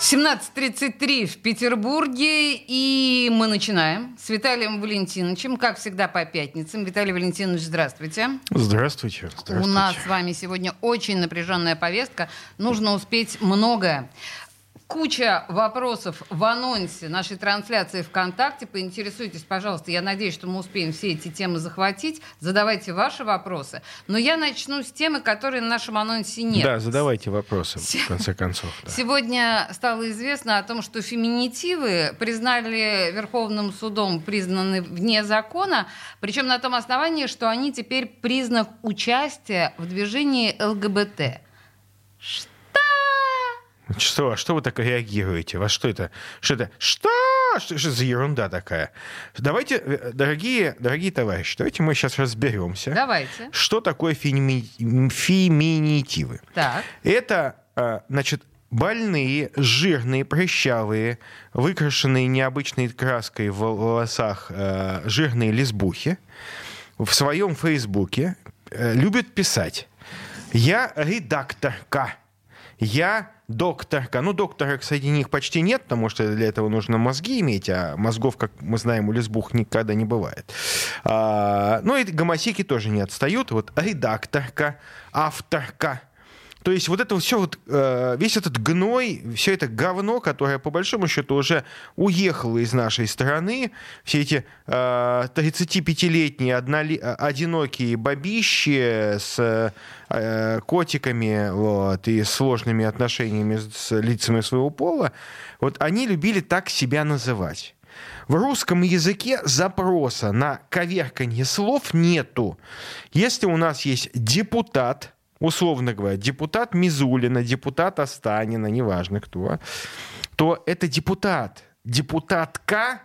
17.33 в Петербурге, и мы начинаем с Виталием Валентиновичем, как всегда по пятницам. Виталий Валентинович, здравствуйте. Здравствуйте. здравствуйте. У нас с вами сегодня очень напряженная повестка. Нужно успеть многое куча вопросов в анонсе нашей трансляции ВКонтакте. Поинтересуйтесь, пожалуйста. Я надеюсь, что мы успеем все эти темы захватить. Задавайте ваши вопросы. Но я начну с темы, которой на нашем анонсе нет. Да, задавайте вопросы, в конце концов. Да. Сегодня стало известно о том, что феминитивы признали Верховным судом, признаны вне закона, причем на том основании, что они теперь признак участия в движении ЛГБТ. Что? Что? А что вы так реагируете? Во что это? Что это? Что? Что же за ерунда такая? Давайте, э, дорогие, дорогие товарищи, давайте мы сейчас разберемся. Давайте. Что такое феми... феминитивы? Так. Это, а, значит, больные, жирные, прыщавые, выкрашенные необычной краской в волосах э, жирные лесбухи в своем фейсбуке э, любят писать «Я редакторка», «Я докторка. Ну, доктора, среди них почти нет, потому что для этого нужно мозги иметь, а мозгов, как мы знаем, у лесбух никогда не бывает. А, ну, и гомосеки тоже не отстают. Вот редакторка, авторка, то есть вот это все вот, э, весь этот гной, все это говно, которое по большому счету уже уехало из нашей страны, все эти 35-летние одноли, одинокие бабищи с э, котиками вот, и сложными отношениями с лицами своего пола, вот они любили так себя называть. В русском языке запроса на коверканье слов нету. Если у нас есть депутат, условно говоря, депутат Мизулина, депутат Останина, неважно кто, то это депутат. Депутатка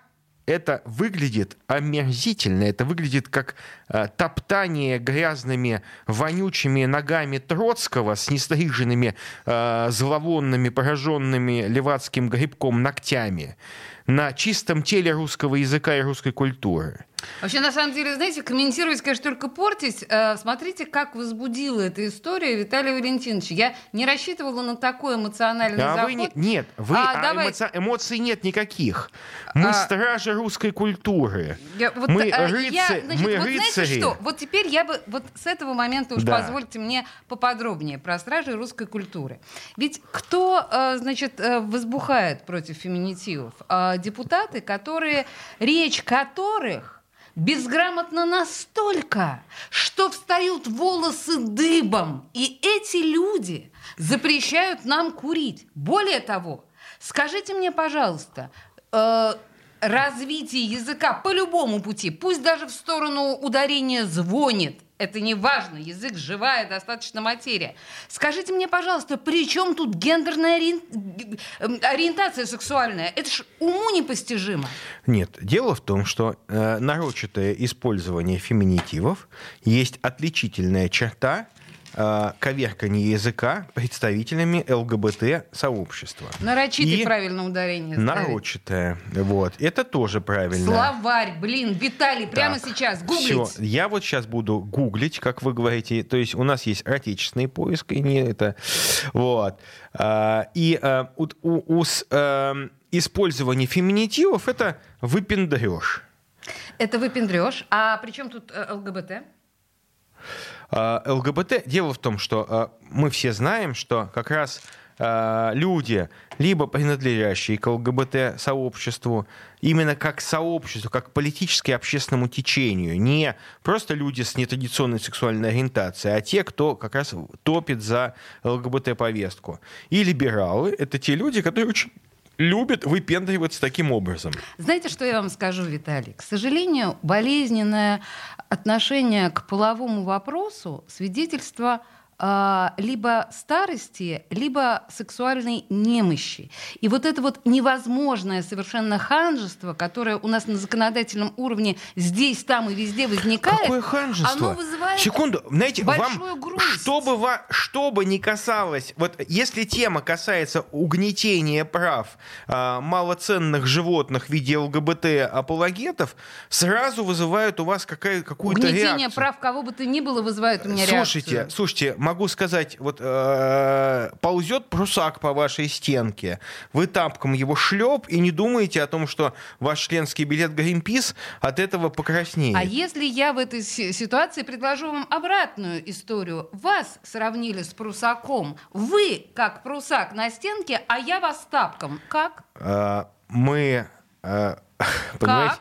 это выглядит омерзительно, это выглядит как э, топтание грязными, вонючими ногами Троцкого с нестриженными, э, зловонными, пораженными левацким грибком ногтями на чистом теле русского языка и русской культуры. Вообще, на самом деле, знаете, комментировать, конечно, только портить. Э, смотрите, как возбудила эта история Виталия Валентинович. Я не рассчитывала на такой эмоциональный а заход. Вы не, нет, вы, а, а давай... эмоци... эмоций нет никаких. Мы а... стражи русской культуры. Я, вот, мы а, рыцари. Я, значит, мы вот рыцари. Знаете что? Вот теперь я бы вот с этого момента уж да. позвольте мне поподробнее про стражи русской культуры. Ведь кто, э, значит, э, возбухает против феминитивов? Депутаты, которые, речь которых безграмотно настолько, что встают волосы дыбом. И эти люди запрещают нам курить. Более того, скажите мне, пожалуйста, э, развитие языка по любому пути, пусть даже в сторону ударения звонит, это не важно, язык живая достаточно материя. Скажите мне, пожалуйста, при чем тут гендерная ори... Эм, ориентация сексуальная? Это ж уму непостижимо. Нет, дело в том, что э, нарочатое использование феминитивов есть отличительная черта э, коверканье языка представителями ЛГБТ-сообщества. Нарочитый и правильное ударение. Нарочитое. Вот. Это тоже правильно. Словарь, блин, Виталий, прямо так, сейчас гуглить. Все. Я вот сейчас буду гуглить, как вы говорите. То есть у нас есть отечественный поиск, и не это. Вот. А, и а, у, у, у с, а, использование феминитивов это выпендреж. Это выпендреж. А при чем тут э, ЛГБТ? А, ЛГБТ. Дело в том, что а, мы все знаем, что как раз а, люди, либо принадлежащие к ЛГБТ-сообществу, именно как сообществу, как политически общественному течению, не просто люди с нетрадиционной сексуальной ориентацией, а те, кто как раз топит за ЛГБТ-повестку. И либералы — это те люди, которые очень любят выпендриваться таким образом. Знаете, что я вам скажу, Виталий? К сожалению, болезненное отношение к половому вопросу свидетельство либо старости, либо сексуальной немощи. И вот это вот невозможное совершенно ханжество, которое у нас на законодательном уровне здесь, там и везде возникает, Какое ханжество? оно вызывает Секунду, знаете, большую вам, грусть. что бы, ва- что бы ни касалось, вот если тема касается угнетения прав а, малоценных животных в виде ЛГБТ-апологетов, сразу вызывают у вас какая, какую-то Угнетение реакцию. прав кого бы то ни было вызывает у меня Слушайте, реакцию. слушайте, могу сказать, вот э, ползет прусак по вашей стенке, вы тапком его шлеп и не думаете о том, что ваш членский билет Гринпис от этого покраснеет. А если я в этой си- ситуации предложу вам обратную историю? Вас сравнили с прусаком. Вы как прусак на стенке, а я вас тапком. Как? Э, мы, э, понимаете,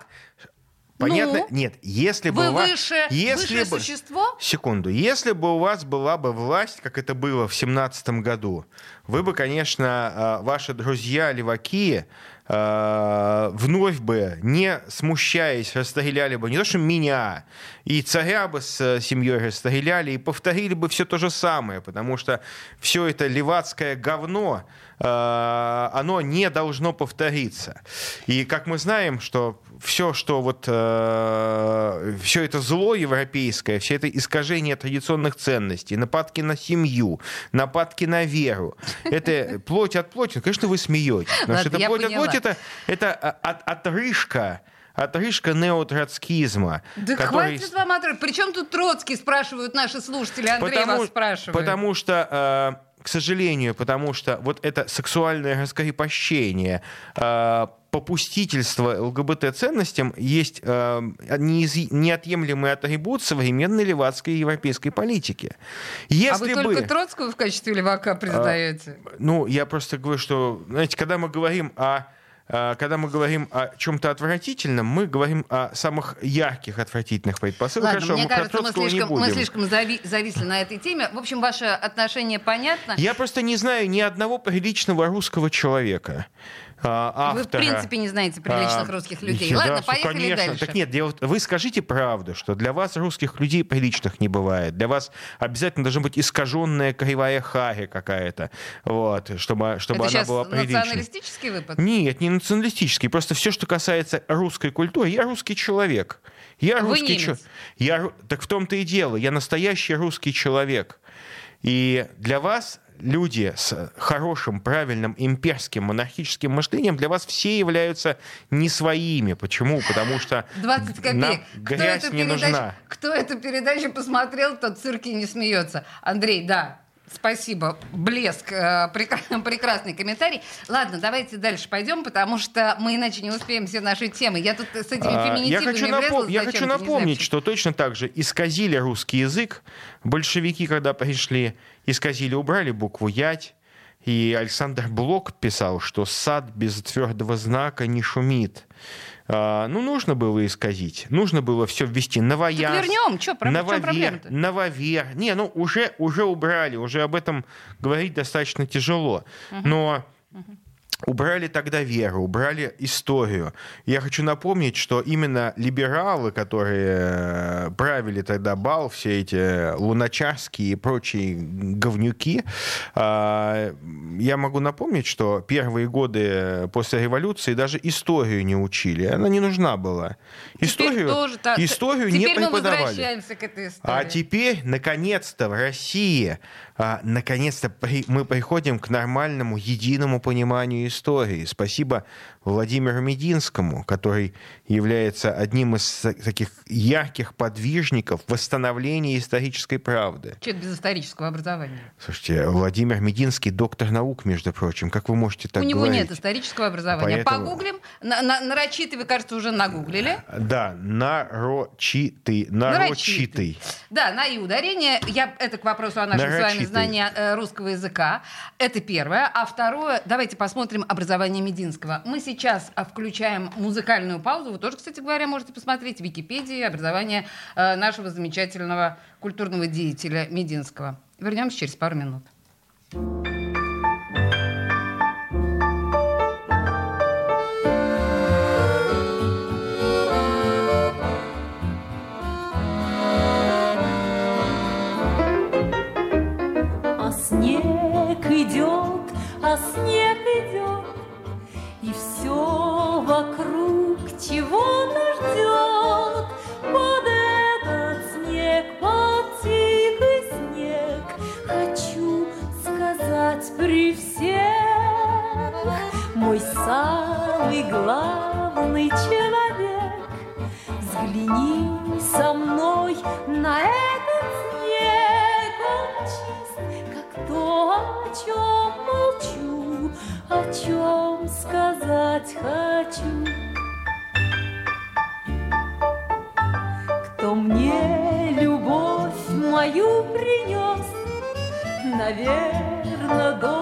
понятно? Ну? Нет, если бы Вы у вас- выше, если высшее бы, существо? Секунду. Если бы у вас была бы власть, как это было в семнадцатом году, вы бы, конечно, э, ваши друзья леваки э, вновь бы, не смущаясь, расстреляли бы не то, что меня, и царя бы с э, семьей расстреляли, и повторили бы все то же самое, потому что все это левацкое говно, оно не должно повториться. И как мы знаем, что все, что вот все это зло европейское, все это искажение традиционных ценностей, нападки на семью, нападки на веру, это плоть от плоти. Конечно, вы смеетесь. Потому что это плоть от плоти это, это от, отрыжка, отрыжка неотроцкизма. Да который хватит вам отрыв. Причем тут Троцкий, спрашивают наши слушатели. Андрей вас спрашивает. Потому что, э, к сожалению, потому что вот это сексуальное раскрепощение, э, попустительство ЛГБТ-ценностям есть э, неиз- неотъемлемый атрибут современной левацкой европейской политики. Если а вы бы... только Троцкого в качестве левака признаете? Ну, я просто говорю, что, знаете, когда мы говорим о когда мы говорим о чем-то отвратительном, мы говорим о самых ярких отвратительных предпосылках. Ладно, Хорошо, мне мы кажется, мы слишком, мы слишком зави- зависли на этой теме. В общем, ваше отношение понятно. Я просто не знаю ни одного приличного русского человека. А, Вы, в автора. принципе, не знаете приличных А, русских людей. да, Ладно, всё, поехали конечно. дальше. Так нет, дело вы скажите правду, что для вас русских людей приличных не бывает. Для вас обязательно должна быть искаженная кривая хари какая-то, вот, чтобы, чтобы Это она была приличной. националистический выпад? Нет, не националистический. Просто все, что касается русской культуры. Я русский человек. Я Вы русский чо- Я Так в том-то и дело. Я настоящий русский человек. И для вас люди с хорошим, правильным имперским, монархическим мышлением для вас все являются не своими. Почему? Потому что 20 копеек. нам Кто грязь эту, не передачу, нужна. кто эту передачу посмотрел, тот в цирке не смеется. Андрей, да. Спасибо. Блеск. э, прекра- Прекрасный комментарий. Ладно, давайте дальше пойдем, потому что мы иначе не успеем все наши темы. Я тут с этими А, феминитивами Я хочу, напом- я хочу знаю напомнить, почему. что точно так же исказили русский язык. Большевики, когда пришли, исказили, убрали букву «ять». И Александр Блок писал, что сад без твердого знака не шумит. А, ну, нужно было исказить. Нужно было все ввести. Новояз. Так вернем. Чё, проб- нововер, проблема-то? нововер. Не, ну уже, уже убрали, уже об этом говорить достаточно тяжело. Но убрали тогда веру, убрали историю. Я хочу напомнить, что именно либералы, которые э, правили тогда бал, все эти луначарские и прочие говнюки, а, я могу напомнить, что первые годы после революции даже историю не учили. Она не нужна была. Историю, Теперь тоже так. историю Теперь не мы преподавали. возвращаемся к этой истории. А теперь, наконец-то, в России, а, наконец-то мы приходим к нормальному, единому пониманию истории. Спасибо Владимиру Мединскому, который является одним из та- таких ярких подвижников восстановления исторической правды. Это без исторического образования? Слушайте, Владимир Мединский доктор наук, между прочим. Как вы можете так У него говорить? нет исторического образования. Поэтому- Погуглим. На, на- нарочитый, вы, кажется, уже нагуглили. Да, нарочитый, нарочитый. Да, на и ударение. Я, это к вопросу о нашем с вами Нарочитый. знании э, русского языка. Это первое. А второе, давайте посмотрим образование Мединского. Мы сейчас а, включаем музыкальную паузу. Вы тоже, кстати говоря, можете посмотреть в Википедии образование э, нашего замечательного культурного деятеля Мединского. Вернемся через пару минут. а снег идет, и все вокруг чего-то ждет. Наверное, добрый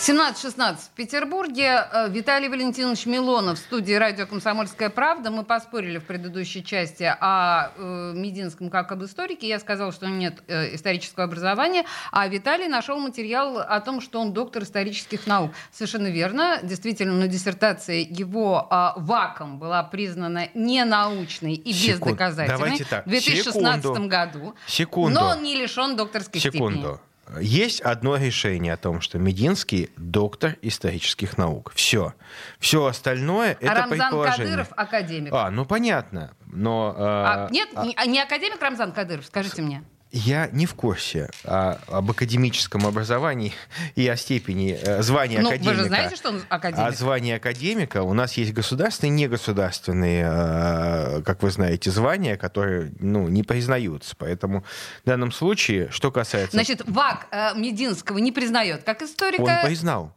17-16 в Петербурге. Э, Виталий Валентинович Милонов в студии радио «Комсомольская правда». Мы поспорили в предыдущей части о э, Мединском как об историке. Я сказала, что у него нет э, исторического образования, а Виталий нашел материал о том, что он доктор исторических наук. Совершенно верно. Действительно, на диссертации его э, ВАКом была признана ненаучной и Секунд. бездоказательной Давайте так. в 2016 Секунду. году. Секунду. Но он не лишен докторской степени. Секунду. Есть одно решение о том, что Мединский доктор исторических наук. Все. Все остальное А это Рамзан предположение. Кадыров академик. А, ну понятно. Но э, А, нет, а, не, не академик Рамзан Кадыров, скажите мне. Я не в курсе а, об академическом образовании и о степени э, звания Ну, академика. вы же знаете, что он А академик? звание академика у нас есть государственные и негосударственные, э, как вы знаете, звания, которые ну, не признаются. Поэтому в данном случае, что касается... Значит, ВАК э, Мединского не признает как историка. Он признал.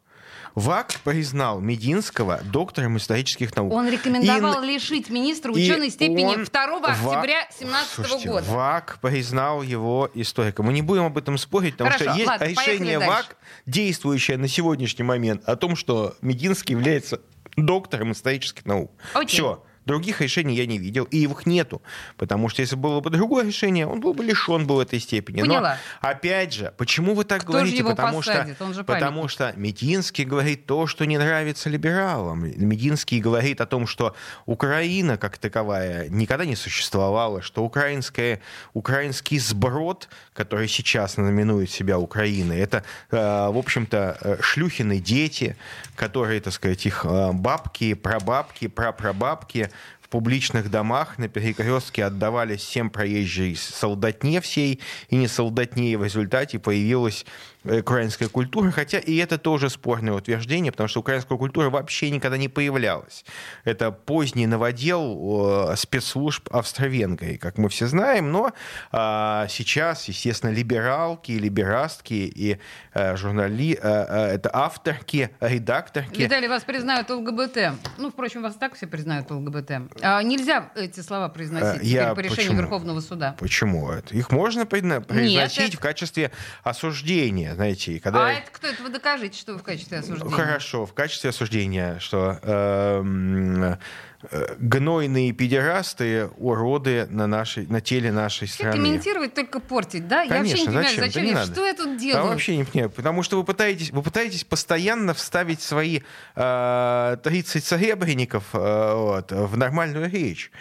ВАК признал Мединского доктором исторических наук. Он рекомендовал И- лишить министра ученой степени он 2 ВАК- октября 2017 Слушайте, года. ВАК признал его историком. Мы не будем об этом спорить, потому Хорошо, что есть ладно, решение. ВАК, действующее на сегодняшний момент, о том, что Мединский является доктором исторических наук. Окей. Все. Других решений я не видел, и их нету. Потому что если было бы другое решение, он был бы лишен был этой степени. Поняла. Но, опять же, почему вы так Кто говорите? же его потому посадит? что, Он же потому что Мединский говорит то, что не нравится либералам. Мединский говорит о том, что Украина как таковая никогда не существовала, что украинская, украинский сброд, который сейчас знаменует себя Украиной, это, э, в общем-то, э, шлюхины дети, которые, так сказать, их э, бабки, прабабки, прапрабабки публичных домах. На перекрестке отдавались всем проезжей солдатне всей и не солдатне, в результате появилась украинская культура, хотя и это тоже спорное утверждение, потому что украинская культура вообще никогда не появлялась. Это поздний новодел э, спецслужб Австро-Венгрии, как мы все знаем, но а, сейчас, естественно, либералки, либерастки и э, журнали, э, э, это авторки, редакторки, Виталий, вас признают ЛГБТ. Ну, впрочем, вас так все признают ЛГБТ. А, нельзя эти слова произносить Э, я по решению почему? Верховного суда. Почему? Их можно произносить это- в качестве осуждения, знаете, и когда... А это кто это? Вы докажите, что вы в качестве осуждения. Хорошо, в качестве осуждения, что эм, э, гнойные педерасты, уроды на, нашей, на теле нашей Все страны. комментировать, только портить, да? Конечно, я вообще не понимаю, зачем? зачем, Да я, надо. что я тут делаю? вообще не понимаю, потому что вы пытаетесь, вы пытаетесь постоянно вставить свои э, 30 серебряников э, вот, в нормальную речь.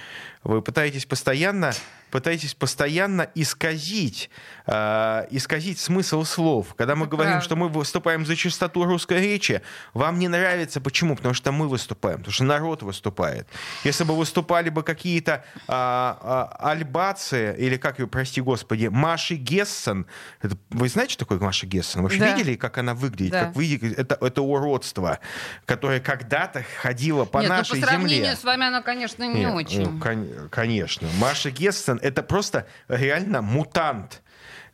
Вы пытаетесь постоянно, пытаетесь постоянно исказить, э, исказить смысл слов. Когда мы говорим, что мы выступаем за чистоту русской речи, вам не нравится. Почему? Потому что мы выступаем, потому что народ выступает. Если бы выступали бы какие-то а, а, альбацы, или как ее, прости господи, Маши Гессен. Это- вы знаете, что такое Маша Гессен? Вы вообще Да. видели, как она выглядит? Да. Как выглядит? Это, это уродство, которое когда-то ходило по Нет, ну, нашей по сравнению земле. с вами она, конечно, не Нет, очень. ну, кон- конечно. Маша Гессен это просто реально мутант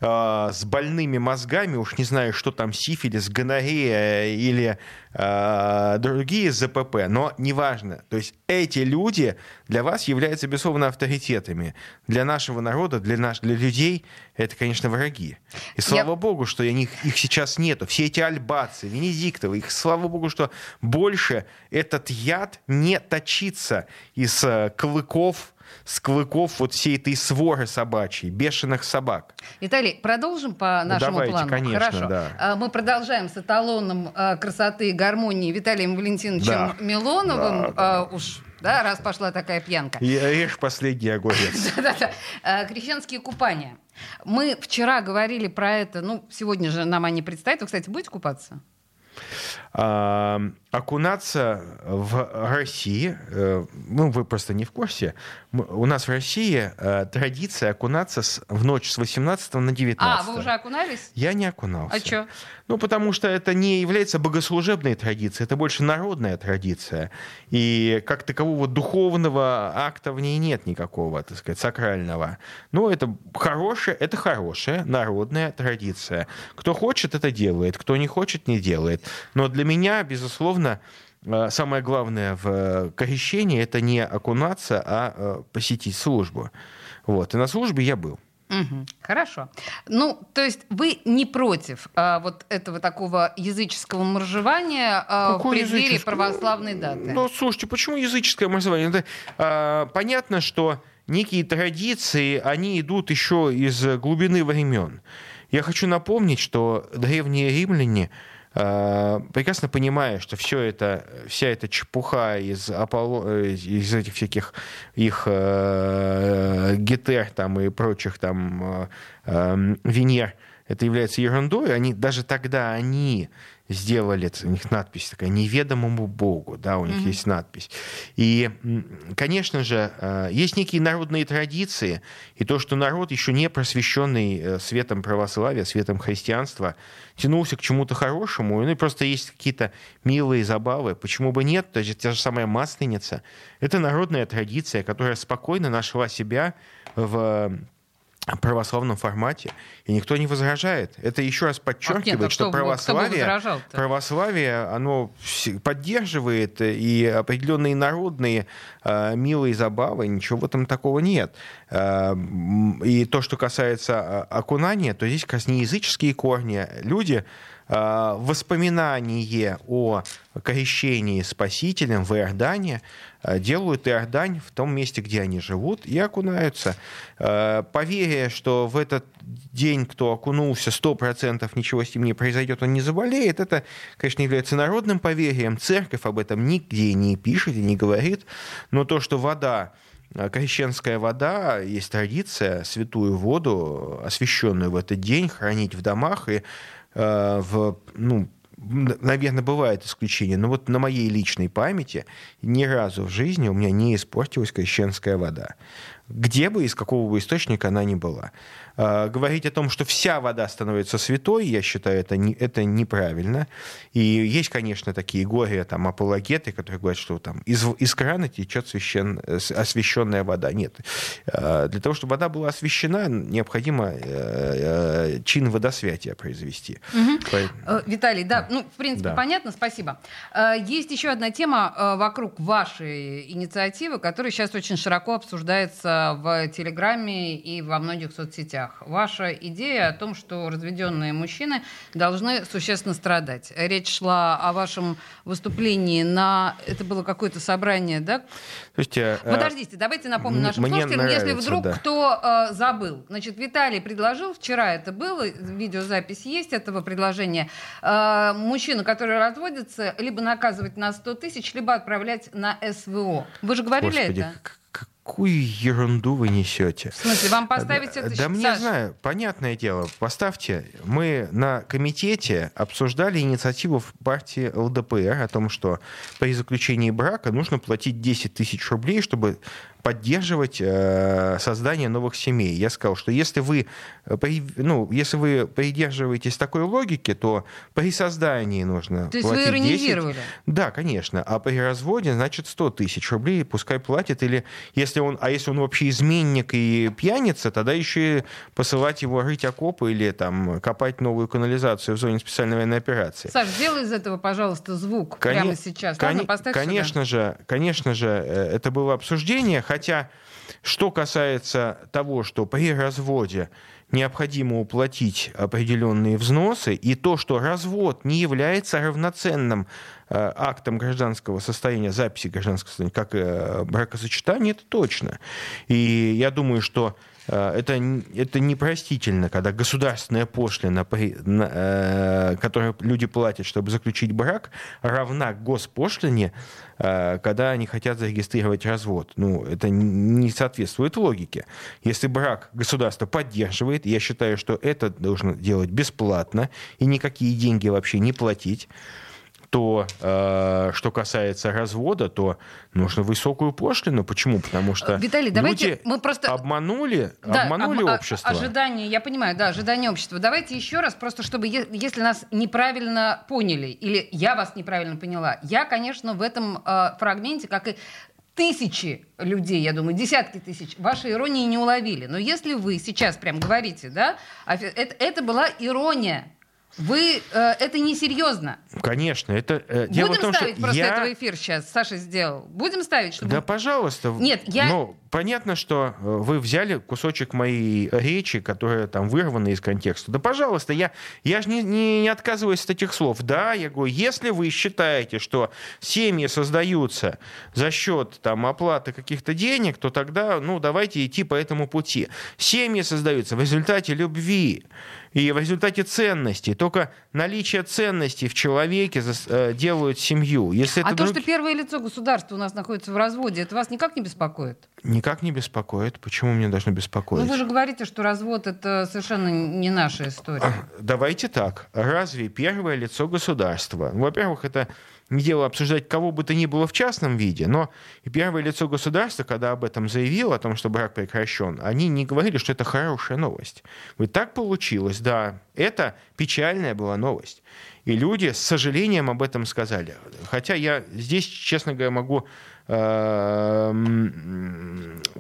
э, с больными мозгами, уж не знаю, что там, сифилис, гонорея или э, другие ЗПП, но неважно. То есть эти люди для вас являются, безусловно, авторитетами. Для нашего народа, для, наш, для людей это, конечно, враги. И слава богу, что я них, их сейчас нету. Все эти альбацы, венедиктовы, их, слава богу, что больше этот яд не точится из э, клыков, с клыков вот всей этой своры собачьей, бешеных собак. Виталий, продолжим по нашему давайте, плану? конечно, Хорошо. да. А, Мы продолжаем с эталоном а, красоты и гармонии Виталием Валентиновичем Да. Милоновым. Да, А, Уж, да, раз пошла такая пьянка. И режь последний огурец. Да-да-да. Крещенские купания. Мы вчера говорили про это, ну, сегодня же нам они предстоят. Вы, кстати, будете купаться? Окунаться в России, э, ну, вы просто не в курсе, у нас в России э, традиция окунаться с- в ночь с 18 на 19. А, вы уже окунались? Я не окунался. А что? Ну, потому что это не является богослужебной традицией, это больше народная традиция. И как такового духовного акта в ней нет никакого, так сказать, сакрального. Но это хорошая, это хорошая народная традиция. Кто хочет, это делает, кто не хочет, не делает. Но для меня, безусловно, э, самое главное в э, крещении это не окунаться, а э, посетить службу. Вот. И на службе я был. Мгм. Хорошо. Ну, то есть вы не против а, вот этого такого языческого моржевания а, в преддверии православной даты? Ну, слушайте, почему языческое образование? Это, а, понятно, что некие традиции, они идут еще из глубины времен. Я хочу напомнить, что древние римляне а, прекрасно понимая, что все это, вся эта чепуха из, Аполло, э, из этих всяких их э, гетер там, и прочих там э, э, Венер, это является ерундой, они даже тогда они сделали, у них надпись такая, неведомому Богу, да, у них есть надпись. И, конечно же, э, есть некие народные традиции, и то, что народ еще не просвещенный э, светом православия, светом христианства, тянулся к чему-то хорошему, ну и просто есть какие-то милые забавы, почему бы нет, то есть та же самая масленица, это народная традиция, которая спокойно нашла себя в православном формате, и никто не возражает. Это еще раз подчеркивает, А нет, а что бы православие, православие, оно поддерживает и определенные народные э, милые забавы, ничего в этом такого нет. Э, и то, что касается э, окунания, то здесь как раз не языческие корни. Люди э, воспоминание о крещении Спасителем в Иордане э, делают Иордань в том месте, где они живут, и окунаются. Э, Поверие, что в этот день, кто окунулся, 100% ничего с ним не произойдет, он не заболеет, это, конечно, является народным поверьем. Церковь об этом нигде не пишет и не говорит. Но то, что вода э, Крещенская вода, есть традиция святую воду, освященную в этот день, хранить в домах и э, в, ну, наверное, бывает исключение, но вот на моей личной памяти ни разу в жизни у меня не испортилась крещенская вода. Где бы, из какого бы источника она ни была. А, Говорить о том, что вся вода становится святой, я считаю, это, не, это неправильно. И есть, конечно, такие горе, там, апологеты, которые говорят, что там из, из крана течет священ, освященная вода. Нет. А, Для того, чтобы вода была освящена, необходимо э, э, чин водосвятия произвести. Поэтому- Э, Виталий, да, ну, в принципе, Да. понятно, спасибо. Есть еще одна тема вокруг вашей инициативы, которая сейчас очень широко обсуждается в Телеграме и во многих соцсетях. Ваша идея о том, что разведенные мужчины должны существенно страдать. Речь шла о вашем выступлении на... Это было какое-то собрание, да? Слушайте, э, Подождите, давайте напомню нашим мне слушателям, нравится, если вдруг да. кто э, забыл. Значит, Виталий предложил, вчера это было, видеозапись есть этого предложения, э, мужчину, который разводится, либо наказывать на 100 тысяч, либо отправлять на СВО. Вы же говорили Господи, это? Какую ерунду вы несете? В смысле, вам поставить это? Да мне Саш, знаю, понятное дело. Поставьте. Мы на комитете обсуждали инициативу в партии ЛДПР о том, что при заключении брака нужно платить 10 тысяч рублей, чтобы поддерживать э, создание новых семей. Я сказал, что если вы, э, ну, если вы придерживаетесь такой логики, то при создании нужно То есть вы платить 10. иронизировали? Да, конечно. А при разводе, значит, 100 тысяч рублей пускай платит. Или если он, а если он вообще изменник и пьяница, тогда еще и посылать его рыть окопы или там копать новую канализацию в зоне специальной военной операции. Саш, сделай из этого, пожалуйста, звук Коне- прямо сейчас. коне- Ладно, поставь сюда. конечно же, конечно же, э, это было обсуждение, хотя что касается того, что при разводе необходимо уплатить определенные взносы, и то, что развод не является равноценным э, актом гражданского состояния, записи гражданского состояния, как э, бракосочетание, это точно. И я думаю, что это, н- это непростительно, когда государственная пошлина, э, которую люди платят, чтобы заключить брак, равна госпошлине, э, когда они хотят зарегистрировать развод. Ну, это не соответствует логике. Если брак государство поддерживает, я считаю, что это должно делать бесплатно и никакие деньги вообще не платить то, э, что касается развода, то нужно высокую пошлину. Почему? Потому что Виталий, давайте люди мы просто- обманули, Да, обманули об- а- общество. Ожидания, я понимаю, да, ожидания общества. Давайте еще раз, просто чтобы, если нас неправильно поняли, или я вас неправильно поняла, я, конечно, в этом э, фрагменте, как и тысячи людей, я думаю, десятки тысяч, вашей иронии не уловили. Но если вы сейчас прям говорите, да, это, это была ирония. Вы, э, это несерьезно. Конечно, это э, дело Будем в том, ставить что просто я... этого эфир сейчас, Саша сделал. Будем ставить, чтобы... Да, пожалуйста. Нет, я- Ну, понятно, что э, вы взяли кусочек моей речи, которая там вырвана из контекста. Да, пожалуйста, я, я же не, не, не отказываюсь от этих слов. Да, я говорю, если вы считаете, что семьи создаются за счет там, оплаты каких-то денег, то тогда, ну, давайте идти по этому пути. Семьи создаются в результате любви и в результате ценностей. Только наличие ценностей в человеке э, делают семью. Если А то, друг- что первое лицо государства у нас находится в разводе, это вас никак не беспокоит? Никак не беспокоит. Почему мне должно беспокоить? Ну, вы же говорите, что развод это совершенно не наша история. Давайте так. Разве первое лицо государства? Во-первых, это дело обсуждать кого бы то ни было в частном виде, но первое лицо государства, когда об этом заявило, о том, что брак прекращен, они не говорили, что это хорошая новость. Вот так получилось, да. Это печальная была новость. И люди с сожалением об этом сказали. Хотя я здесь, честно говоря, могу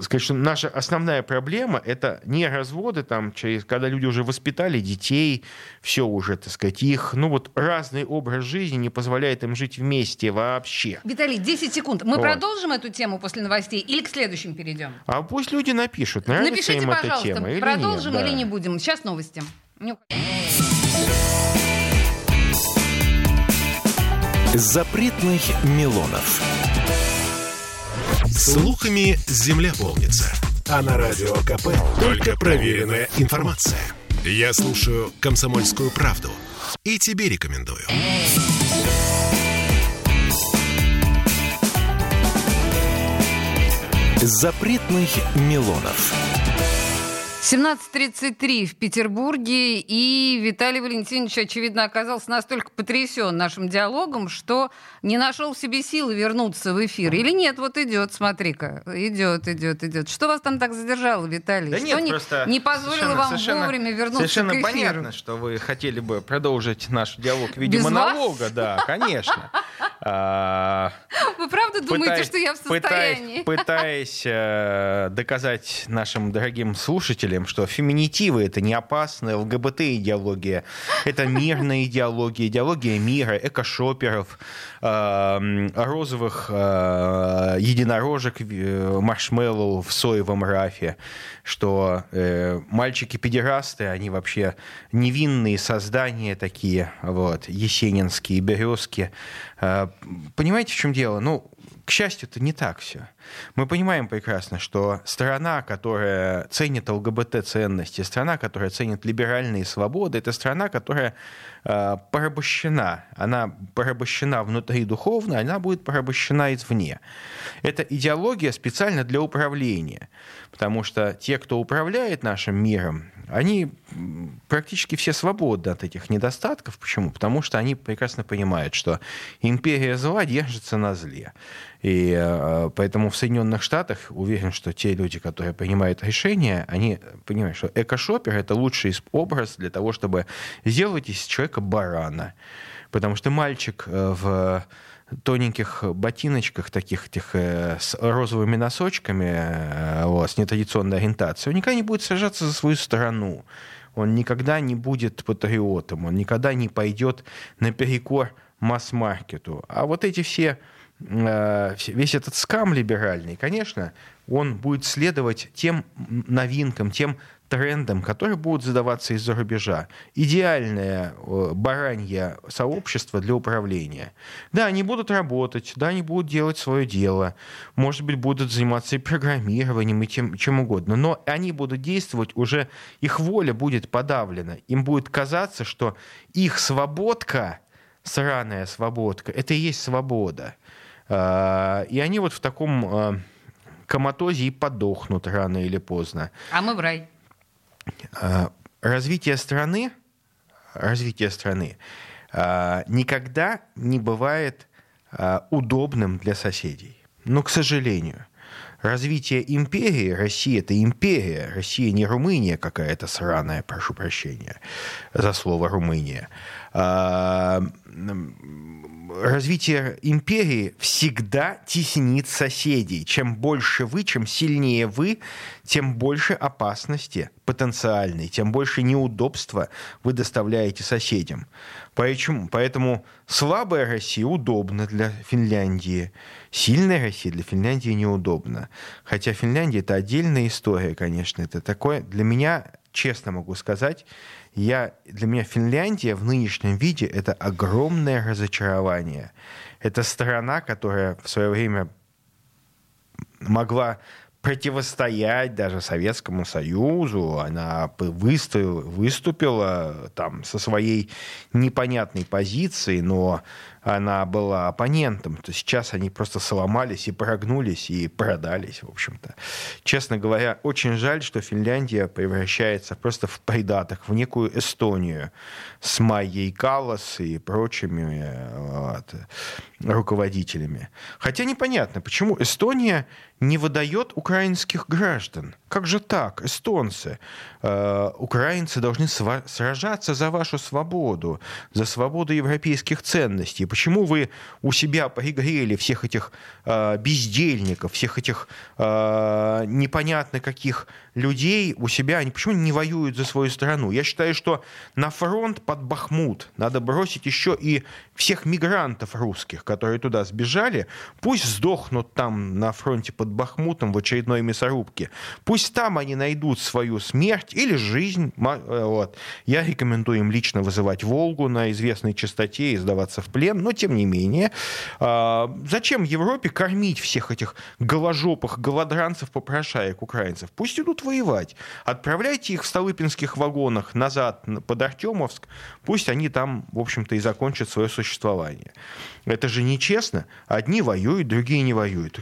сказать, что наша основная проблема это не разводы, там, через, когда люди уже воспитали детей, все уже, так сказать, их, ну вот разный образ жизни не позволяет им жить вместе вообще. Виталий, 10 секунд. Мы Вот. продолжим эту тему после новостей или к следующим перейдем? А пусть люди напишут, нравится Напишите, им эта тема или продолжим нет. да. или не будем. Сейчас новости. Запретных Милонов. Слухами земля полнится. А на радио КП только проверенная информация. Я слушаю «Комсомольскую правду» и тебе рекомендую. Запретных Милонов. 17.33 в Петербурге, и Виталий Валентинович, очевидно, оказался настолько потрясен нашим диалогом, что не нашел в себе силы вернуться в эфир. Или нет, вот идет, смотри-ка, идет, идет, идет. Что вас там так задержало, Виталий? Да что нет, не, просто не позволило совершенно- вам совершенно- вовремя вернуться Совершенно к эфиру? понятно, что вы хотели бы продолжить наш диалог в виде Без вас? монолога, да, конечно. А, Вы правда думаете, что я в состоянии? Пытаясь э, доказать нашим дорогим слушателям, слушателям, что феминитивы это не опасно, ЛГБТ-идеология, это мирная идеология, идеология мира, экошоперов, э, розовых э, единорожек э, маршмеллоу в соевом рафе, что э, мальчики-педерасты, они вообще невинные создания такие, вот, есенинские, березки. Понимаете, в чем дело? Ну, к счастью, это не так все. Мы понимаем прекрасно, что страна, которая ценит ЛГБТ-ценности, страна, которая ценит либеральные свободы, это страна, которая порабощена. Она порабощена внутри духовно, она будет порабощена извне. Это идеология специально для управления. Потому что те, кто управляет нашим миром, они практически все свободны от этих недостатков. Почему? Потому что они прекрасно понимают, что империя зла держится на зле. И э, поэтому в Соединенных Штатах уверен, что те люди, которые принимают решения, они понимают, что экошопер — это лучший образ для того, чтобы сделать из человека барана. Потому что мальчик э, в тоненьких ботиночках, таких этих, э, с розовыми носочками, вот, с нетрадиционной ориентацией, он никогда не будет сражаться за свою страну. Он никогда не будет патриотом, он никогда не пойдет наперекор масс-маркету. А вот эти все Э, весь этот скам либеральный, конечно, он будет следовать тем новинкам, тем трендам, которые будут задаваться из-за рубежа. Идеальное э, баранье сообщество для управления. Да, они будут работать, да, они будут делать свое дело, может быть, будут заниматься и программированием, и тем, чем угодно, но они будут действовать уже, их воля будет подавлена. Им будет казаться, что их свободка, сраная свободка, это и есть свобода. А, и они вот в таком а, коматозе и подохнут рано или поздно. А мы в рай. А, развитие страны, развитие страны никогда не бывает удобным для соседей. Но, к сожалению, развитие империи, Россия это империя, Россия не Румыния какая-то сраная, прошу прощения за слово Румыния развитие империи всегда теснит соседей. Чем больше вы, чем сильнее вы, тем больше опасности потенциальной, тем больше неудобства вы доставляете соседям. Поэтому, поэтому слабая Россия удобна для Финляндии, сильная Россия для Финляндии неудобна. Хотя Финляндия это отдельная история, конечно. Это такое для меня, честно могу сказать, я, для меня Финляндия в нынешнем виде — это огромное разочарование. Это страна, которая в свое время могла противостоять даже Советскому Союзу. Она выступила, выступила там со своей непонятной позицией, но она была оппонентом, то сейчас они просто сломались и прогнулись и продались, в общем-то. Честно говоря, очень жаль, что Финляндия превращается просто в придаток, в некую Эстонию с Майей Каллас и прочими вот, руководителями. Хотя непонятно, почему Эстония не выдает украинских граждан. Как же так, эстонцы? Э, украинцы должны сражаться за вашу свободу, за свободу европейских ценностей. Почему вы у себя пригрели всех этих э, бездельников, всех этих э, непонятно каких людей у себя? Они почему не воюют за свою страну? Я считаю, что на фронт под Бахмут надо бросить еще и всех мигрантов русских, которые туда сбежали. Пусть сдохнут там на фронте под Бахмутом в очередной мясорубке. Пусть там они найдут свою смерть или жизнь. Э, вот. Я рекомендую им лично вызывать «Волгу» на известной частоте и сдаваться в плен но тем не менее, а, зачем Европе кормить всех этих голожопых голодранцев, попрошаек украинцев? Пусть идут воевать. Отправляйте их в Столыпинских вагонах назад под Артемовск, пусть они там, в общем-то, и закончат свое существование. Это же нечестно. Одни воюют, другие не воюют.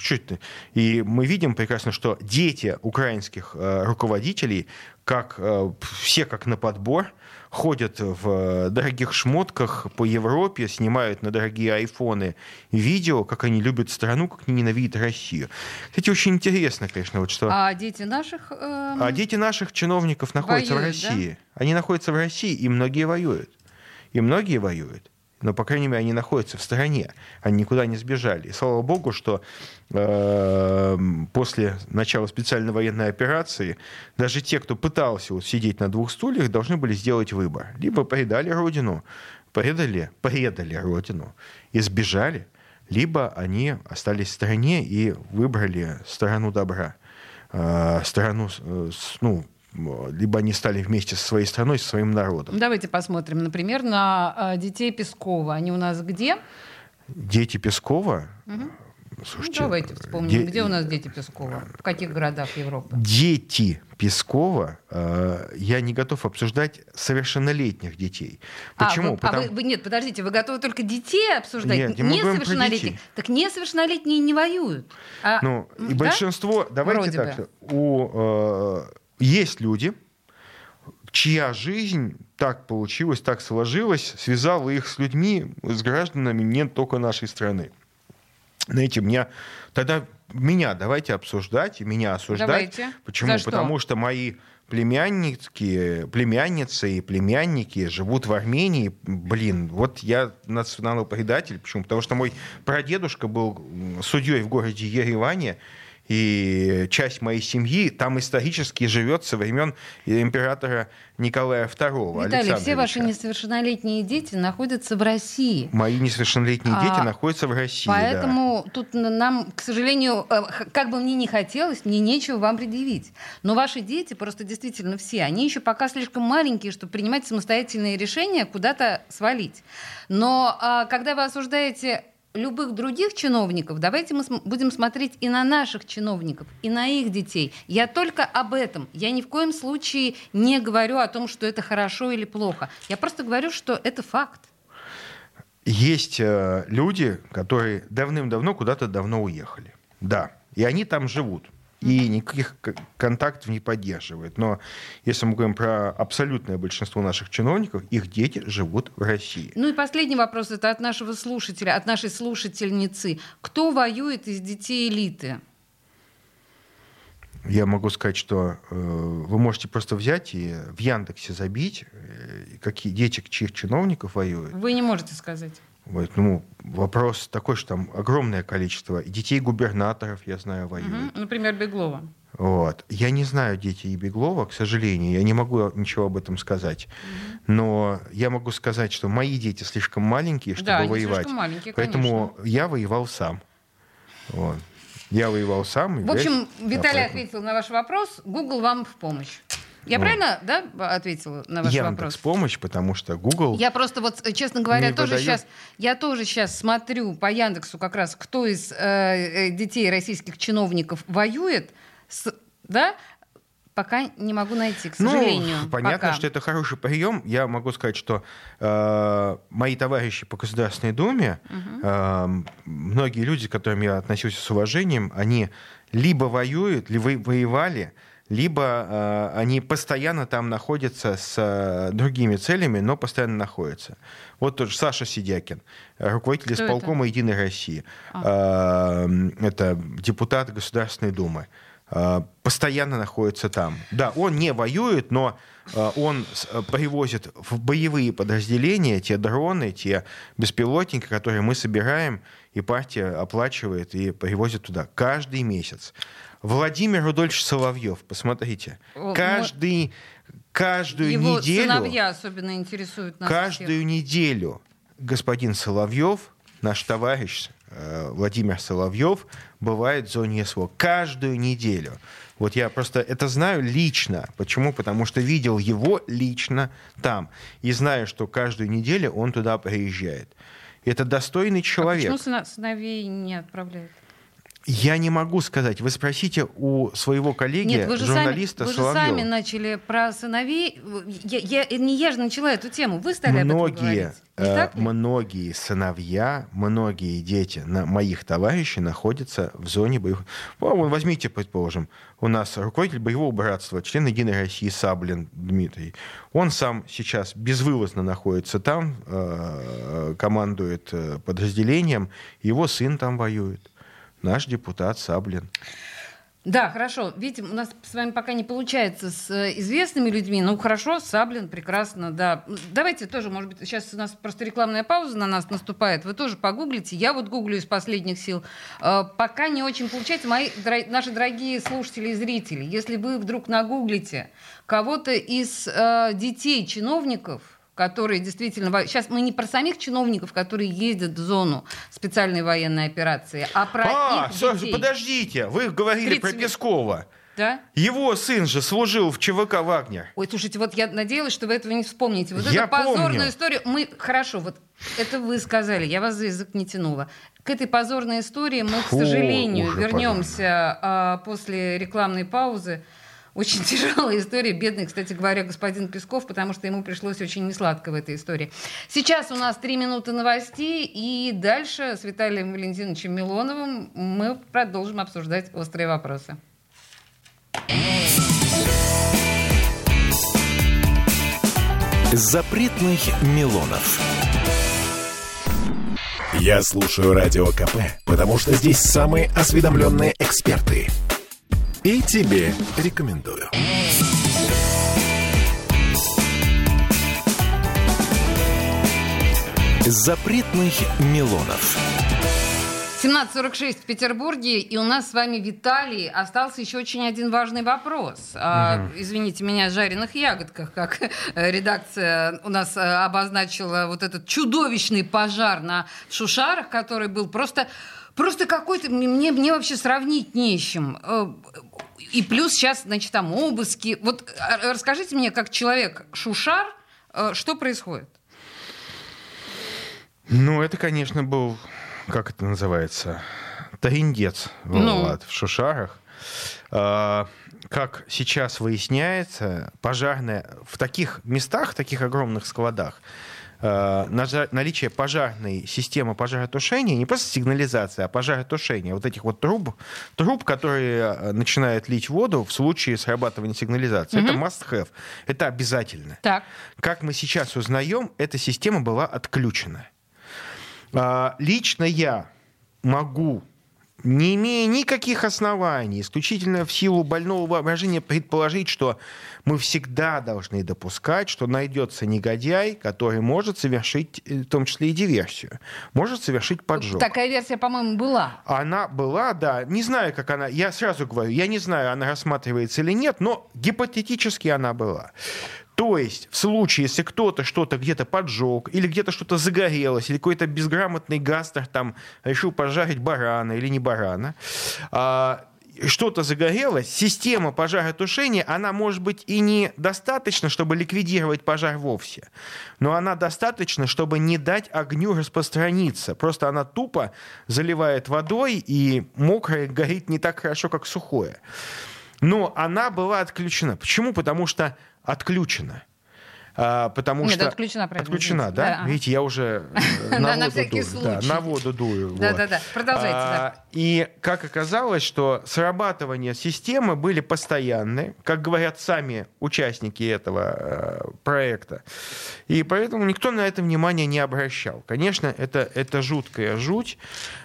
И мы видим прекрасно, что дети украинских э, руководителей, как э, все как на подбор, ходят в дорогих шмотках по Европе, снимают на дорогие айфоны видео, как они любят страну, как они ненавидят Россию. Кстати, очень интересно, конечно, вот что... А дети наших... Э... А дети наших чиновников находятся воюют, в России. Да? Они находятся в России, и многие воюют. И многие воюют. Но, по крайней мере, они находятся в стороне, они никуда не сбежали. И слава богу, что э, после начала специальной военной операции даже те, кто пытался вот сидеть на двух стульях, должны были сделать выбор. Либо предали Родину, предали, предали Родину и сбежали, либо они остались в стороне и выбрали сторону добра, э, сторону, э, ну, либо они стали вместе со своей страной, со своим народом. Давайте посмотрим, например, на э, детей Пескова. Они у нас где? Дети Пескова? Угу. Слушайте, ну, давайте вспомним, де... где у нас дети Пескова, в каких городах Европы? Дети Пескова, э, я не готов обсуждать совершеннолетних детей. А, Почему? А, вы, Потому... а вы, вы, нет, подождите, вы готовы только детей обсуждать? Нет, несовершеннолетних? Так несовершеннолетние не воюют. А, ну, и да? большинство, давайте Вроде так, бы. у, э, есть люди, чья жизнь так получилась, так сложилась, связала их с людьми, с гражданами не только нашей страны. Знаете, меня тогда меня давайте обсуждать и меня осуждать. Давайте. Почему? За что? Потому что мои племянники, племянницы и племянники живут в Армении. Блин, вот я национальный предатель. Почему? Потому что мой прадедушка был судьей в городе Ереване, и часть моей семьи там исторически живет со времен императора Николая II. Виталий, все ваши несовершеннолетние дети находятся в России. Мои несовершеннолетние а, дети находятся в России. Поэтому да. тут нам, к сожалению, э, как бы мне не хотелось, мне нечего вам предъявить. Но ваши дети просто действительно все, они еще пока слишком маленькие, чтобы принимать самостоятельные решения, куда-то свалить. Но а, когда вы осуждаете любых других чиновников, давайте мы будем смотреть и на наших чиновников, и на их детей. Я только об этом. Я ни в коем случае не говорю о том, что это хорошо или плохо. Я просто говорю, что это факт. Есть э, люди, которые давным-давно куда-то давно уехали. Да. И они там живут и никаких контактов не поддерживает. Но если мы говорим про абсолютное большинство наших чиновников, их дети живут в России. Ну и последний вопрос, это от нашего слушателя, от нашей слушательницы. Кто воюет из детей элиты? Я могу сказать, что э, вы можете просто взять и в Яндексе забить, э, какие дети чьих чиновников воюют. Вы не можете сказать. Вот, ну, вопрос такой, что там огромное количество и детей губернаторов, я знаю, воюют. Угу, например, Беглова. Вот. Я не знаю детей Беглова, к сожалению, я не могу ничего об этом сказать. Угу. Но я могу сказать, что мои дети слишком маленькие, чтобы да, воевать. Маленькие, Поэтому конечно. я воевал сам. Вот. Я воевал сам. В общем, Виталий ответил на ваш вопрос. Google вам в помощь. Я вот. правильно, да, ответила на ваш Яндекс вопрос? помощь, потому что Google. Я просто вот, честно говоря, тоже выдает... сейчас, я тоже сейчас смотрю по Яндексу как раз, кто из э, э, детей российских чиновников воюет, с, да, Пока не могу найти, к ну, сожалению. Ну, понятно, пока. что это хороший прием. Я могу сказать, что э, мои товарищи по Государственной Думе, угу. э, многие люди, к которым я относюсь с уважением, они либо воюют, либо воевали, либо э, они постоянно там находятся с э, другими целями, но постоянно находятся. Вот тот же Саша Сидякин, руководитель Кто исполкома это? «Единой России». А. Э, это депутат Государственной Думы. Э, постоянно находится там. Да, он не воюет, но э, он э, привозит в боевые подразделения те дроны, те беспилотники, которые мы собираем, и партия оплачивает и привозит туда каждый месяц. Владимир Рудольевич Соловьев, посмотрите, каждый, каждую Его неделю... сыновья особенно интересуют нас Каждую всех. неделю господин Соловьев, наш товарищ э, Владимир Соловьев, бывает в зоне СВО. Каждую неделю. Вот я просто это знаю лично. Почему? Потому что видел его лично там. И знаю, что каждую неделю он туда приезжает. Это достойный человек. А почему сыновей не отправляют? Я не могу сказать. Вы спросите у своего коллеги, Нет, вы же журналиста сами, Соловьева. Вы же сами начали про сыновей. Я, я, не я же начала эту тему. Вы стали многие, об этом говорить. Э, многие сыновья, многие дети на моих товарищей находятся в зоне боевых... Возьмите, предположим, у нас руководитель боевого братства, член Единой России Саблин Дмитрий. Он сам сейчас безвылазно находится там, э, командует э, подразделением, его сын там воюет наш депутат Саблин. Да, хорошо. Видите, у нас с вами пока не получается с э, известными людьми. Ну, хорошо, Саблин, прекрасно, да. Давайте тоже, может быть, сейчас у нас просто рекламная пауза на нас наступает. Вы тоже погуглите. Я вот гуглю из последних сил. Э, пока не очень получается. Мои, наши дорогие слушатели и зрители, если вы вдруг нагуглите кого-то из э, детей чиновников, которые действительно... Сейчас мы не про самих чиновников, которые ездят в зону специальной военной операции, а про а, их детей. подождите, вы говорили 30... про Пескова. Да? Его сын же служил в ЧВК «Вагнер». Ой, слушайте, вот я надеялась, что вы этого не вспомните. Вот я эту позорную помню. историю... Мы... Хорошо, вот это вы сказали, я вас за язык не тянула. К этой позорной истории мы, Фу, к сожалению, вернемся а, после рекламной паузы. Очень тяжелая история. Бедный, кстати говоря, господин Песков, потому что ему пришлось очень несладко в этой истории. Сейчас у нас три минуты новостей, и дальше с Виталием Валентиновичем Милоновым мы продолжим обсуждать острые вопросы. Запретных Милонов. Я слушаю Радио КП, потому что здесь самые осведомленные эксперты – и тебе рекомендую. Запретных Милонов. 17.46 в Петербурге, и у нас с вами, Виталий, остался еще очень один важный вопрос. Угу. А, извините меня, жареных ягодках, как редакция у нас э, обозначила вот этот чудовищный пожар на Шушарах, который был просто Просто какой-то, мне, мне вообще сравнить не с чем. И плюс сейчас, значит, там обыски. Вот а, расскажите мне, как человек Шушар, э, что происходит? Ну, это, конечно, был, как это называется, таиндец ну. в Шушарах. А, как сейчас выясняется, пожарная в таких местах, в таких огромных складах, наличие пожарной системы пожаротушения, не просто сигнализация, а пожаротушения, вот этих вот труб, труб, которые э, начинают лить воду в случае срабатывания сигнализации. Угу. Это must-have, это обязательно. Так. Как мы сейчас узнаем, эта система была отключена. А, лично я могу не имея никаких оснований, исключительно в силу больного воображения предположить, что мы всегда должны допускать, что найдется негодяй, который может совершить, э, в том числе и диверсию, может совершить поджог. Такая версия, по-моему, была. Она была, да. Не знаю, как она... Я сразу говорю, я не знаю, она рассматривается или нет, но гипотетически она была. То есть в случае, если кто-то что-то где-то поджег, или где-то что-то загорелось, или какой-то безграмотный гастер там решил пожарить барана или не барана, а, что-то загорелось, система пожаротушения, она может быть и не достаточно, чтобы ликвидировать пожар вовсе, но она достаточно, чтобы не дать огню распространиться. Просто она тупо заливает водой, и мокрое горит не так хорошо, как сухое. Но она была отключена. Почему? Потому что отключена. А, потому Нет, что... отключена, Отключена, да? да? Видите, я уже э, на воду дую. Да, на воду дую. Да-да-да, продолжайте. А, и как оказалось, что срабатывания системы были постоянны, как говорят сами участники этого э, проекта. И поэтому никто на это внимание не обращал. Конечно, это, это жуткая жуть.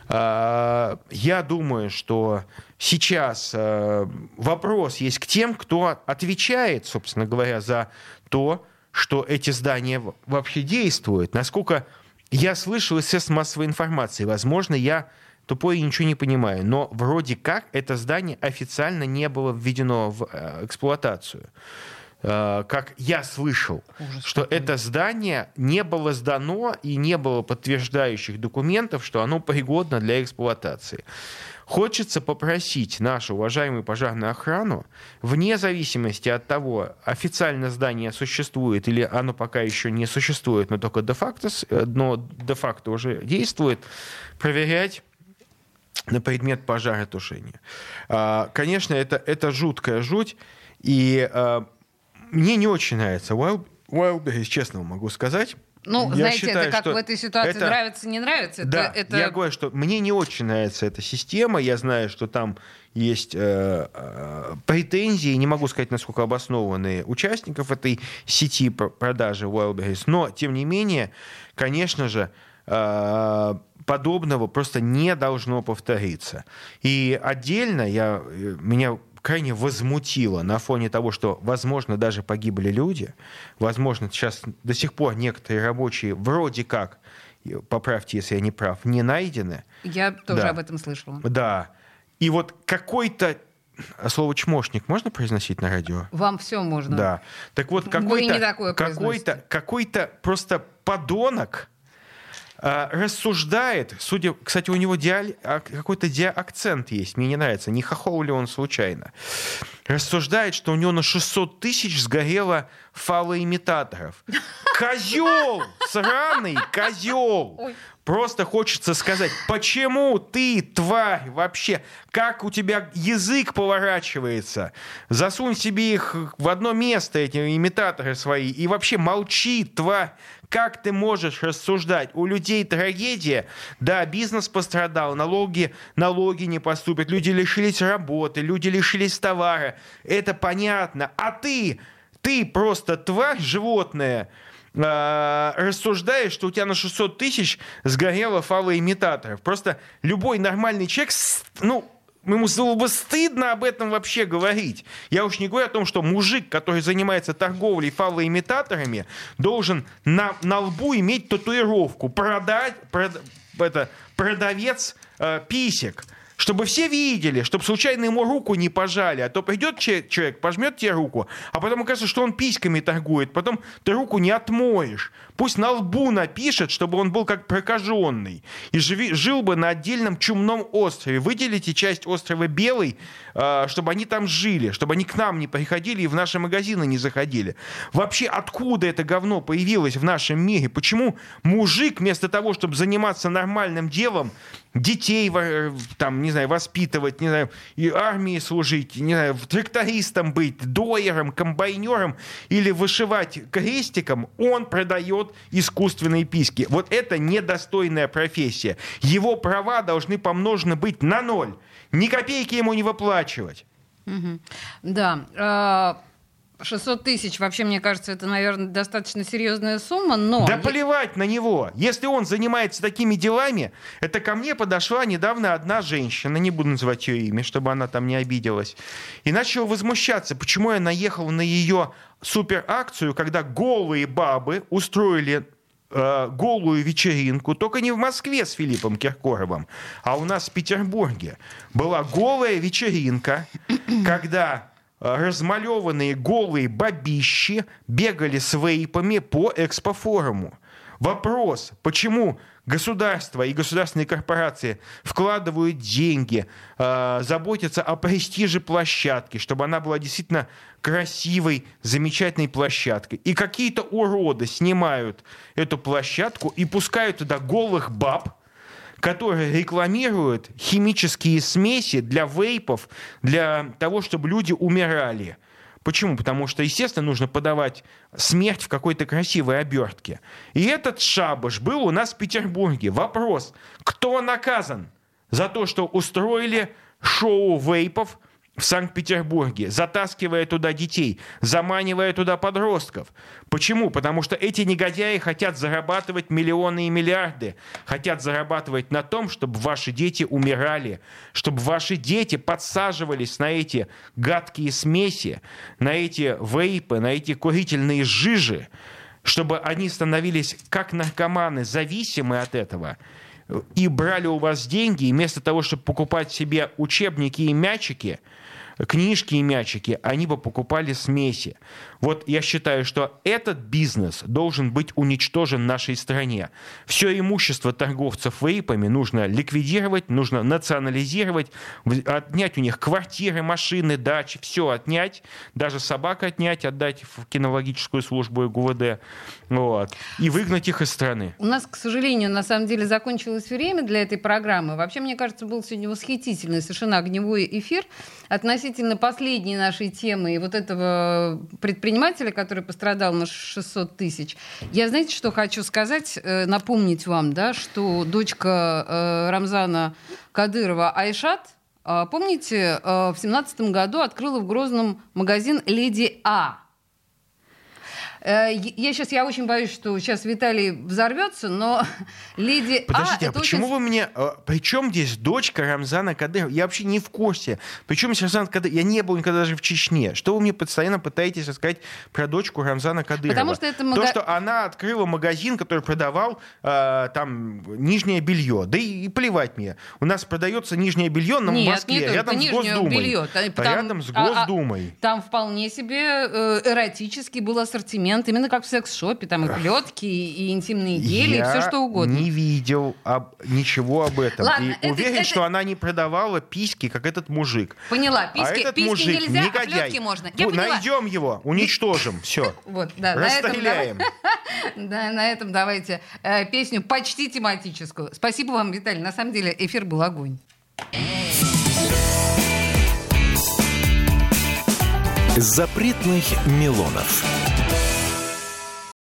А, я думаю, что сейчас э, вопрос есть к тем, кто отвечает, собственно говоря, за то, что эти здания вообще действуют. Насколько я слышал из средств массовой информации, возможно, я тупой и ничего не понимаю, но вроде как это здание официально не было введено в э, эксплуатацию. Э, как я слышал, Ужас что какой. это здание не было сдано и не было подтверждающих документов, что оно пригодно для эксплуатации. Хочется попросить нашу уважаемую пожарную охрану, вне зависимости от того, официально здание существует или оно пока еще не существует, но только де-факто, но де-факто уже действует, проверять на предмет пожаротушения. А, конечно, это, это жуткая жуть, и а, мне не очень нравится Wild, Wildberries, честно могу сказать. Ну, я знаете, считаю, это как в этой ситуации это... нравится, не нравится. Да, это... я говорю, что мне не очень нравится эта система. Я знаю, что там есть э, э, претензии, не могу сказать, насколько обоснованные участников этой сети продажи Wildberries, но, тем не менее, конечно же, э, подобного просто не должно повториться. И отдельно я, меня крайне возмутило на фоне того, что, возможно, даже погибли люди, возможно, сейчас до сих пор некоторые рабочие вроде как, поправьте, если я не прав, не найдены. Я тоже да. об этом слышала. Да. И вот какой-то слово чмошник можно произносить на радио? Вам все можно. Да. Так вот, какой-то, какой-то, какой-то просто подонок, а, рассуждает, судя, кстати, у него диаль, а, какой-то диакцент есть, мне не нравится, не хохол ли он случайно, рассуждает, что у него на 600 тысяч сгорело фалоимитаторов. Козел! Сраный козел! Просто хочется сказать, почему ты, тварь, вообще, как у тебя язык поворачивается? Засунь себе их в одно место, эти имитаторы свои, и вообще молчи, тварь. Как ты можешь рассуждать? У людей трагедия. Да, бизнес пострадал, налоги, налоги не поступят, люди лишились работы, люди лишились товара. Это понятно. А ты, ты просто тварь животное, э, рассуждаешь, что у тебя на 600 тысяч сгорело фалоимитаторов. Просто любой нормальный человек, ну, ему было бы стыдно об этом вообще говорить. Я уж не говорю о том, что мужик, который занимается торговлей фалоимитаторами, должен на, на лбу иметь татуировку. Продать, прод, это, продавец э, писек чтобы все видели, чтобы случайно ему руку не пожали, а то придет человек, пожмет тебе руку, а потом окажется, что он письками торгует, потом ты руку не отмоешь. Пусть на лбу напишет, чтобы он был как прокаженный, и живи, жил бы на отдельном чумном острове. Выделите часть острова Белый, э, чтобы они там жили, чтобы они к нам не приходили и в наши магазины не заходили. Вообще, откуда это говно появилось в нашем мире? Почему мужик вместо того, чтобы заниматься нормальным делом, детей там, не знаю, воспитывать, не знаю, и армии служить, не знаю, трактористом быть, доером, комбайнером или вышивать крестиком, он продает искусственные писки. Вот это недостойная профессия. Его права должны помножены быть на ноль. Ни копейки ему не выплачивать. Угу. Да. А, 600 тысяч, вообще, мне кажется, это, наверное, достаточно серьезная сумма, но... Да плевать на него! Если он занимается такими делами, это ко мне подошла недавно одна женщина, не буду называть ее имя, чтобы она там не обиделась, и начала возмущаться, почему я наехал на ее суперакцию, когда голые бабы устроили э, голую вечеринку, только не в Москве с Филиппом Киркоровым, а у нас в Петербурге. Была голая вечеринка, когда размалеванные голые бабищи бегали с вейпами по экспофоруму. Вопрос, почему государство и государственные корпорации вкладывают деньги, э, заботятся о престиже площадки, чтобы она была действительно красивой, замечательной площадкой. И какие-то уроды снимают эту площадку и пускают туда голых баб, которые рекламируют химические смеси для вейпов, для того, чтобы люди умирали. Почему? Потому что, естественно, нужно подавать смерть в какой-то красивой обертке. И этот шабаш был у нас в Петербурге. Вопрос, кто наказан за то, что устроили шоу вейпов – в Санкт-Петербурге, затаскивая туда детей, заманивая туда подростков. Почему? Потому что эти негодяи хотят зарабатывать миллионы и миллиарды, хотят зарабатывать на том, чтобы ваши дети умирали, чтобы ваши дети подсаживались на эти гадкие смеси, на эти вейпы, на эти курительные жижи, чтобы они становились как наркоманы, зависимы от этого и брали у вас деньги, и вместо того, чтобы покупать себе учебники и мячики – книжки и мячики, они бы покупали смеси. Вот я считаю, что этот бизнес должен быть уничтожен нашей стране. Все имущество торговцев вейпами нужно ликвидировать, нужно национализировать, отнять у них квартиры, машины, дачи, все отнять, даже собак отнять, отдать в кинологическую службу и ГУВД, вот, и выгнать их из страны. У нас, к сожалению, на самом деле закончилось время для этой программы. Вообще, мне кажется, был сегодня восхитительный, совершенно огневой эфир относительно последней нашей темы и вот этого предпринимателя, который пострадал на 600 тысяч. Я, знаете, что хочу сказать, э, напомнить вам, да, что дочка э, Рамзана Кадырова Айшат, э, помните, в семнадцатом году открыла в Грозном магазин «Леди А». Э, я сейчас, я очень боюсь, что сейчас Виталий взорвется, но леди Подождите, а, а почему очень... вы мне... А, Причем здесь дочка Рамзана Кадырова? Я вообще не в курсе. Причем Рамзан Кадыров... Я не был никогда даже в Чечне. Что вы мне постоянно пытаетесь рассказать про дочку Рамзана Кадырова? Потому что это мага... То, что она открыла магазин, который продавал э, там нижнее белье. Да и, и плевать мне. У нас продается нижнее белье на Нет, Москве, не рядом с Госдумой. Белье. Там, рядом с Госдумой. А, а, там вполне себе э, эротический был ассортимент, именно как в секс-шопе. Там и плетки, и интимные гели, Я и все что угодно. не видел об, ничего об этом. Ладно, и это, уверен, это... что она не продавала письки, как этот мужик. Поняла. Письки, а этот письки мужик нельзя, негодяй. а плетки можно. Я Найдем его, уничтожим. Все. Вот, да. Расстреляем. Да, на этом давайте э, песню почти тематическую. Спасибо вам, Виталий. На самом деле эфир был огонь. Запретных Милонов.